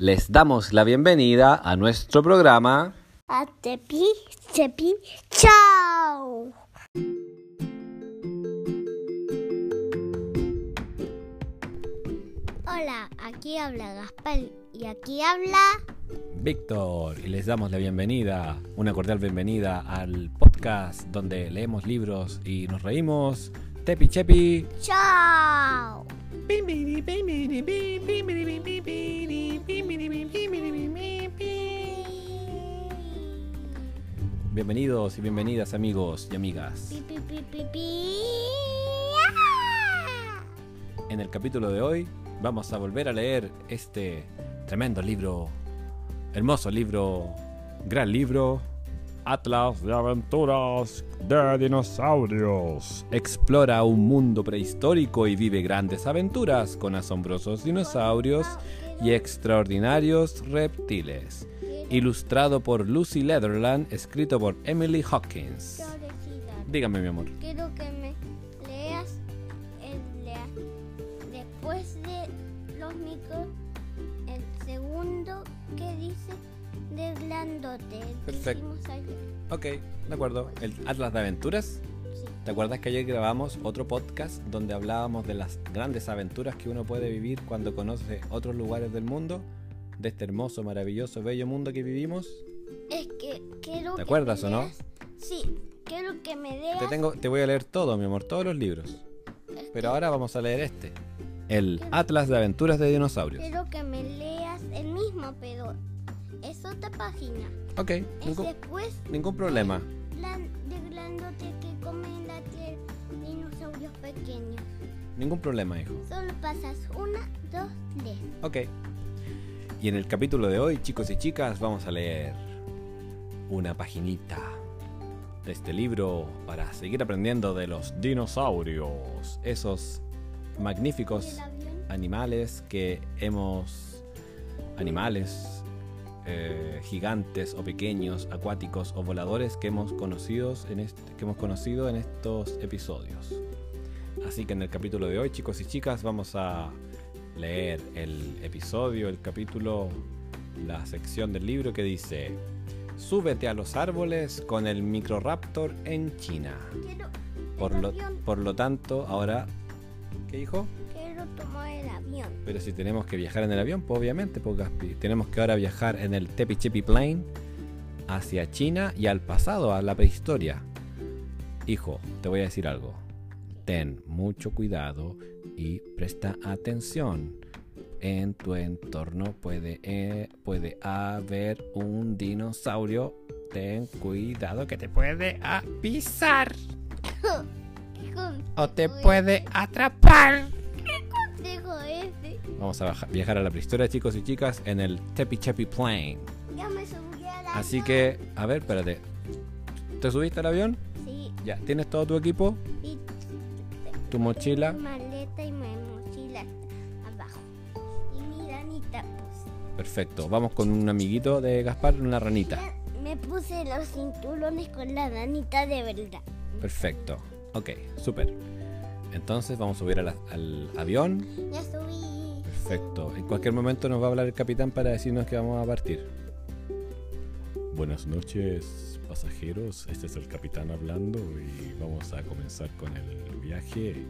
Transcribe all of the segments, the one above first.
Les damos la bienvenida a nuestro programa. A Tepi, Tepi, chao. Hola, aquí habla Gaspar y aquí habla Víctor y les damos la bienvenida, una cordial bienvenida al podcast donde leemos libros y nos reímos. Tepi Chepi. chao. Bienvenidos y bienvenidas amigos y amigas. En el capítulo de hoy vamos a volver a leer este tremendo libro, hermoso libro, gran libro, Atlas de aventuras de dinosaurios. Explora un mundo prehistórico y vive grandes aventuras con asombrosos dinosaurios y extraordinarios reptiles. Ilustrado por Lucy Leatherland, escrito por Emily Hawkins. Dígame, mi amor. Quiero que me leas el lea- después de los micros el segundo que dice de que Perfecto. Ok, de acuerdo. ¿El Atlas de aventuras? Sí. ¿Te acuerdas que ayer grabamos otro podcast donde hablábamos de las grandes aventuras que uno puede vivir cuando conoce otros lugares del mundo? De este hermoso, maravilloso, bello mundo que vivimos. Es que quiero ¿Te que acuerdas me o no? Sí, quiero que me leas Te, tengo, te voy a leer todo, mi amor, todos los libros. este, Pero ahora vamos a leer este. El Atlas de aventuras de dinosaurios. Quiero que me leas el mismo, pero es otra página. Ok, Es ningún, después ningún problema. grandote que comen la tierra dinosaurios pequeños. Ningún problema, hijo. Solo pasas una, dos, tres. Ok. Y en el capítulo de hoy, chicos y chicas, vamos a leer una paginita de este libro para seguir aprendiendo de los dinosaurios. Esos magníficos animales que hemos... Animales eh, gigantes o pequeños, acuáticos o voladores que hemos, conocidos en que hemos conocido en estos episodios. Así que en el capítulo de hoy, chicos y chicas, vamos a leer el episodio, el capítulo, la sección del libro que dice Súbete a los árboles con el Microraptor en China. Quiero Por el lo, avión. por lo tanto, ahora... ¿Qué dijo? Quiero tomar el avión. Pero si tenemos que viajar en el avión, pues obviamente, pues Gaspi. Tenemos que ahora viajar en el Tepi Chepi Plane hacia China y al pasado, a la prehistoria. Hijo, te voy a decir algo. Ten mucho cuidado y presta atención. En tu entorno puede, eh, puede haber un dinosaurio. Ten cuidado que te puede pisar ¿Qué o te puede atrapar. consejo ese? Vamos a viajar a la prehistoria, chicos y chicas, en el Tepi Chepi Plane. Ya me subí al avión. Así que, a ver, espérate. ¿Te subiste al avión? Sí, Ya, ¿tienes todo tu equipo? y ¿Tu mochila? Perfecto. Vamos con un amiguito de Gaspar, una ranita. Ya Me puse los cinturones con la ranita de verdad. Perfecto. Ok, súper. Entonces vamos a subir a la- al avión. Ya subí. Perfecto. En cualquier momento nos va a hablar el capitán para decirnos que vamos a partir. Buenas noches, pasajeros. Este es el capitán hablando y vamos a comenzar con el viaje.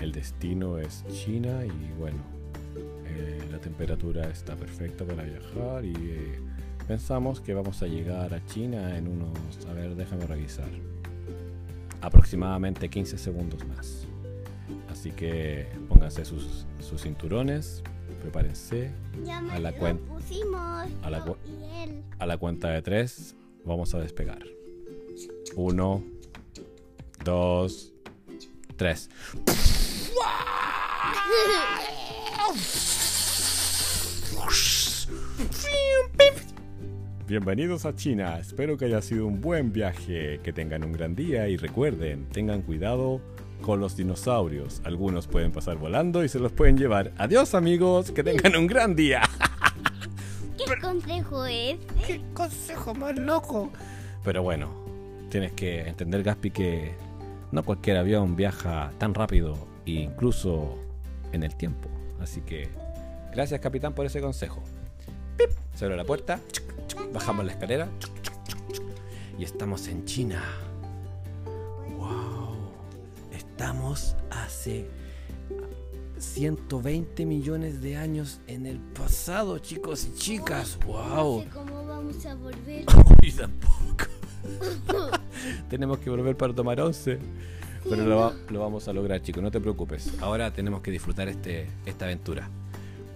El destino es China y bueno, temperatura está perfecta para viajar y eh, pensamos que vamos a llegar a China en unos, a ver, déjame revisar, aproximadamente 15 segundos más. Así que pónganse sus, sus cinturones, prepárense. Ya me A la lo cuen- pusimos. a la. A la cuenta de tres vamos a despegar. Uno, dos, tres. Bienvenidos a China, espero que haya sido un buen viaje, que tengan un gran día y recuerden, tengan cuidado con los dinosaurios. Algunos pueden pasar volando y se los pueden llevar. Adiós amigos, que tengan un gran día. ¿Qué consejo es? ¡Qué consejo más loco! Pero bueno, tienes que entender, Gaspi, que no cualquier avión viaja tan rápido e incluso en el tiempo. Así que gracias, capitán, por ese consejo. Se abre la puerta, bajamos la escalera y estamos en China. ¡Wow! Estamos hace 120 millones de años en el pasado, chicos y chicas. ¡Wow! No sé cómo vamos a volver. Uy, tampoco. tenemos que volver para tomar once. Pero lo vamos a lograr, chicos, no te preocupes. Ahora tenemos que disfrutar este, esta aventura.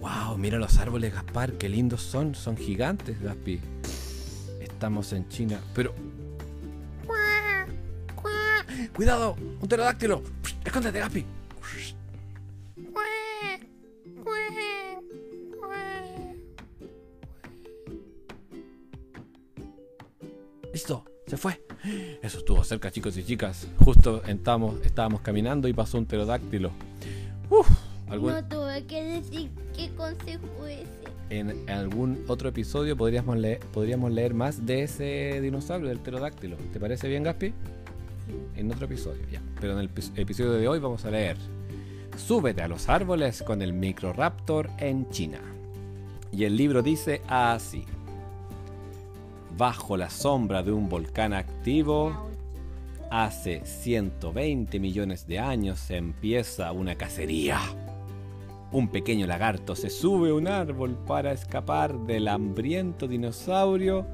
¡Wow! Mira los árboles, Gaspar, qué lindos son. Son gigantes, Gaspi. Estamos en China, pero. ¡Cuidado! ¡Un pterodáctilo! ¡Escóndete, Gaspi! ¡Listo! ¡Se fue! Eso estuvo cerca, chicos y chicas. Justo estábamos, estábamos caminando y pasó un pterodáctilo. Uf, algún- No tuve que decir qué consejo ese. en algún otro episodio podríamos leer, podríamos leer más de ese dinosaurio, del pterodáctilo. ¿Te parece bien, Gaspi? En otro episodio, ya. Pero en el epi- episodio de hoy vamos a leer Súbete a los árboles con el Microraptor en China. Y el libro dice así. Bajo la sombra de un volcán activo, hace 120 millones de años empieza una cacería. Un pequeño lagarto se sube a un árbol para escapar del hambriento dinosaurio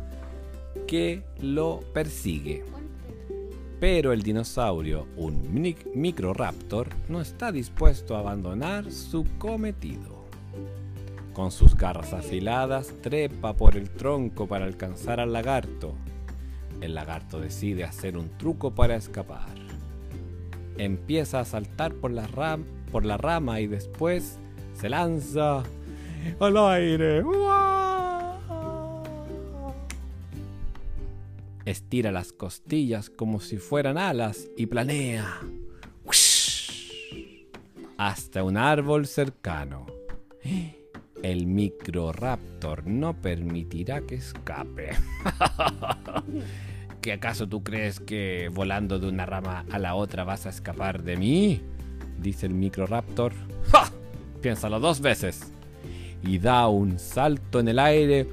que lo persigue. Pero el dinosaurio, un microraptor, no está dispuesto a abandonar su cometido. Con sus garras afiladas, trepa por el tronco para alcanzar al lagarto. El lagarto decide hacer un truco para escapar. Empieza a saltar por la, ram- por la rama y después se lanza al aire. Estira las costillas como si fueran alas y planea hasta un árbol cercano. El microraptor no permitirá que escape. ¿Que acaso tú crees que volando de una rama a la otra vas a escapar de mí? Dice el microraptor. Piénsalo dos veces. Y da un salto en el aire.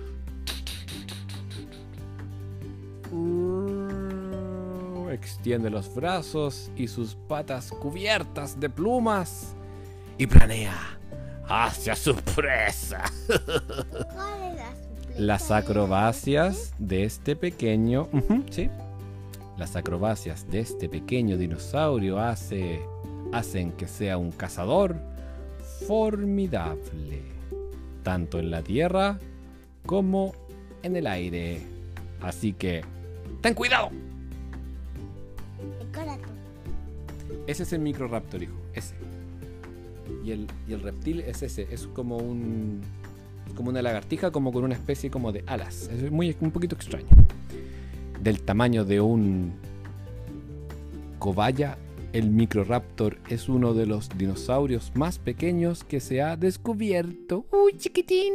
Extiende los brazos y sus patas cubiertas de plumas. Y planea hacia su presa. ¿Cuál es la supleta Las acrobacias de este pequeño. Sí. Las acrobacias de este pequeño dinosaurio hace, hacen que sea un cazador formidable. Tanto en la tierra como en el aire. Así que. ¡Ten cuidado! Ese es el microraptor, hijo. Ese. Y el, y el reptil es ese. Es como un. Como una lagartija, como con una especie como de alas. Es muy, un poquito extraño. Del tamaño de un. Cobaya, el microraptor es uno de los dinosaurios más pequeños que se ha descubierto. ¡Uy, chiquitín!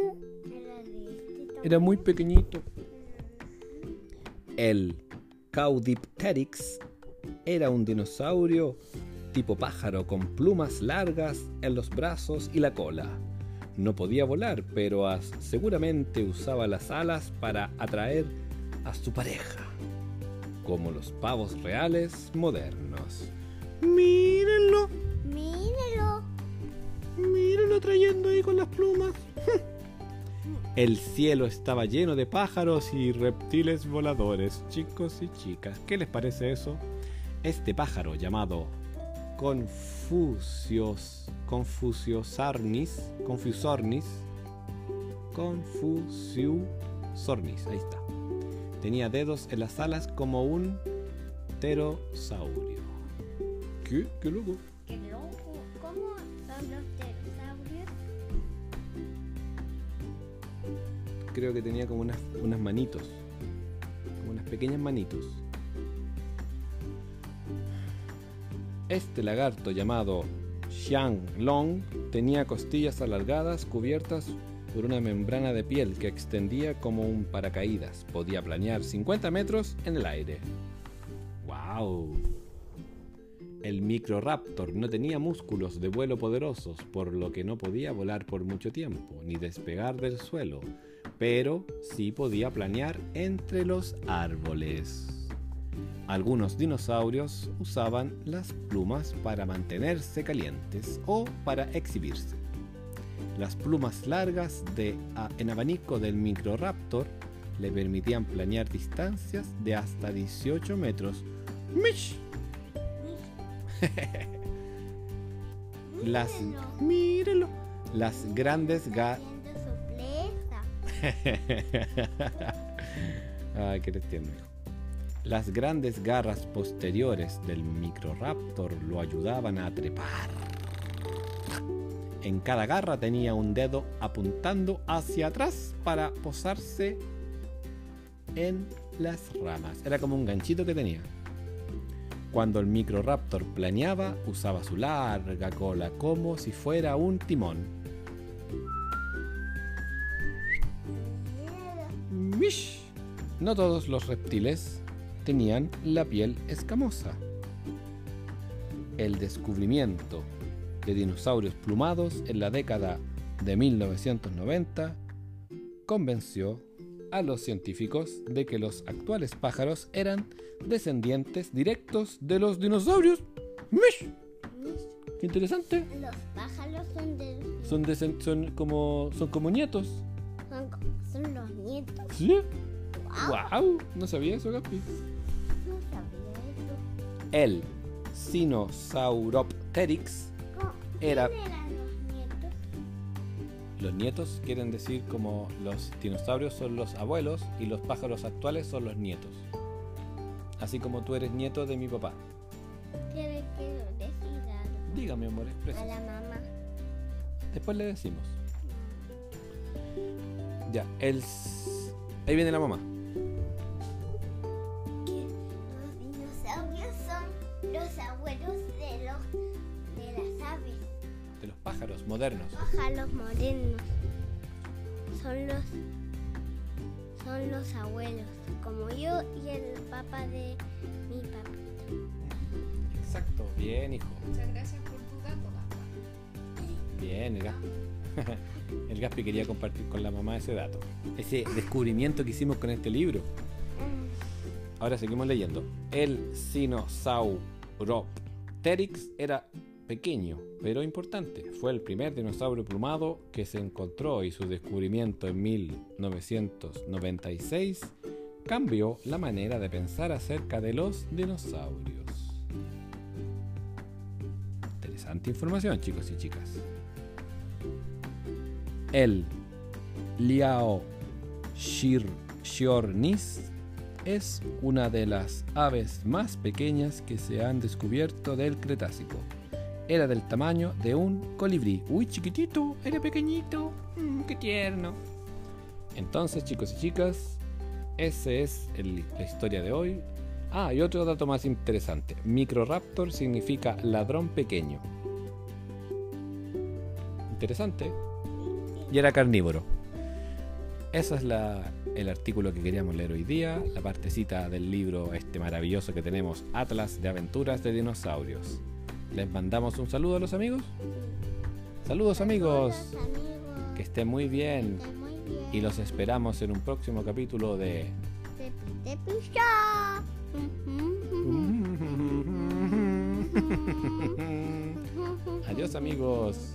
Era muy pequeñito. El Caudipteryx era un dinosaurio tipo pájaro con plumas largas en los brazos y la cola. No podía volar, pero seguramente usaba las alas para atraer a su pareja, como los pavos reales modernos. Mírenlo, Míralo. mírenlo trayendo ahí con las plumas. El cielo estaba lleno de pájaros y reptiles voladores, chicos y chicas. ¿Qué les parece eso? Este pájaro llamado Confucios, Confuciosarnis, Confusornis, Confuciusornis, ahí está. Tenía dedos en las alas como un pterosaurio. ¿Qué? ¿Qué loco? Qué loco. ¿Cómo son los pterosaurios? creo que tenía como unas, unas manitos. Como unas pequeñas manitos. Este lagarto llamado Xianglong tenía costillas alargadas cubiertas por una membrana de piel que extendía como un paracaídas. Podía planear 50 metros en el aire. ¡Wow! El Microraptor no tenía músculos de vuelo poderosos, por lo que no podía volar por mucho tiempo, ni despegar del suelo, pero sí podía planear entre los árboles. Algunos dinosaurios usaban las plumas para mantenerse calientes o para exhibirse. Las plumas largas de, en abanico del Microraptor le permitían planear distancias de hasta 18 metros. ¡Mish! Las. Las grandes garras. Ay, qué tierno, hijo. Las grandes garras posteriores del Microraptor lo ayudaban a trepar. En cada garra tenía un dedo apuntando hacia atrás para posarse en las ramas. Era como un ganchito que tenía. Cuando el Microraptor planeaba, usaba su larga cola como si fuera un timón. Mish. No todos los reptiles tenían la piel escamosa. El descubrimiento de dinosaurios plumados en la década de 1990 convenció a los científicos de que los actuales pájaros eran descendientes directos de los dinosaurios. ¡Mish! ¡Qué interesante! Los pájaros son de... Son, son, como, son como nietos. Son, son los nietos. ¿Sí? Wow. No sabía eso, Gapi. No sabía eso. El Sinosauropteryx era... ¿Quién eran los nietos? Los nietos quieren decir como los dinosaurios son los abuelos y los pájaros actuales son los nietos. Así como tú eres nieto de mi papá. Tiene que decir algo Dígame, amor, a expresa. la mamá. Después le decimos. Ya, el... Ahí viene la mamá. que los dinosaurios son los abuelos de los de las aves. De los pájaros modernos. Pájaros modernos. Son los son los abuelos, como yo y el papá de mi papá. Exacto. Bien, hijo. Muchas gracias por tu dato, Gasta. Bien, el Gaspi. el Gaspi quería compartir con la mamá ese dato. Ese descubrimiento que hicimos con este libro. Ahora seguimos leyendo. El Sinosauropteryx era pequeño, pero importante. Fue el primer dinosaurio plumado que se encontró y su descubrimiento en 1996 cambió la manera de pensar acerca de los dinosaurios. Interesante información, chicos y chicas. El Liao Shir es una de las aves más pequeñas que se han descubierto del Cretácico. Era del tamaño de un colibrí. Uy, chiquitito, era pequeñito. Mm, qué tierno. Entonces, chicos y chicas, esa es el- la historia de hoy. Ah, y otro dato más interesante. Microraptor significa ladrón pequeño. Interesante. Y era carnívoro. Ese es la- el artículo que queríamos leer hoy día, la partecita del libro este maravilloso que tenemos, Atlas de Aventuras de Dinosaurios. Les mandamos un saludo a los amigos. Saludos amigos. Hola, amigos. Que estén muy bien. Estén muy bien. Y los esperamos en un próximo capítulo de... Tepi, ya. Adiós amigos.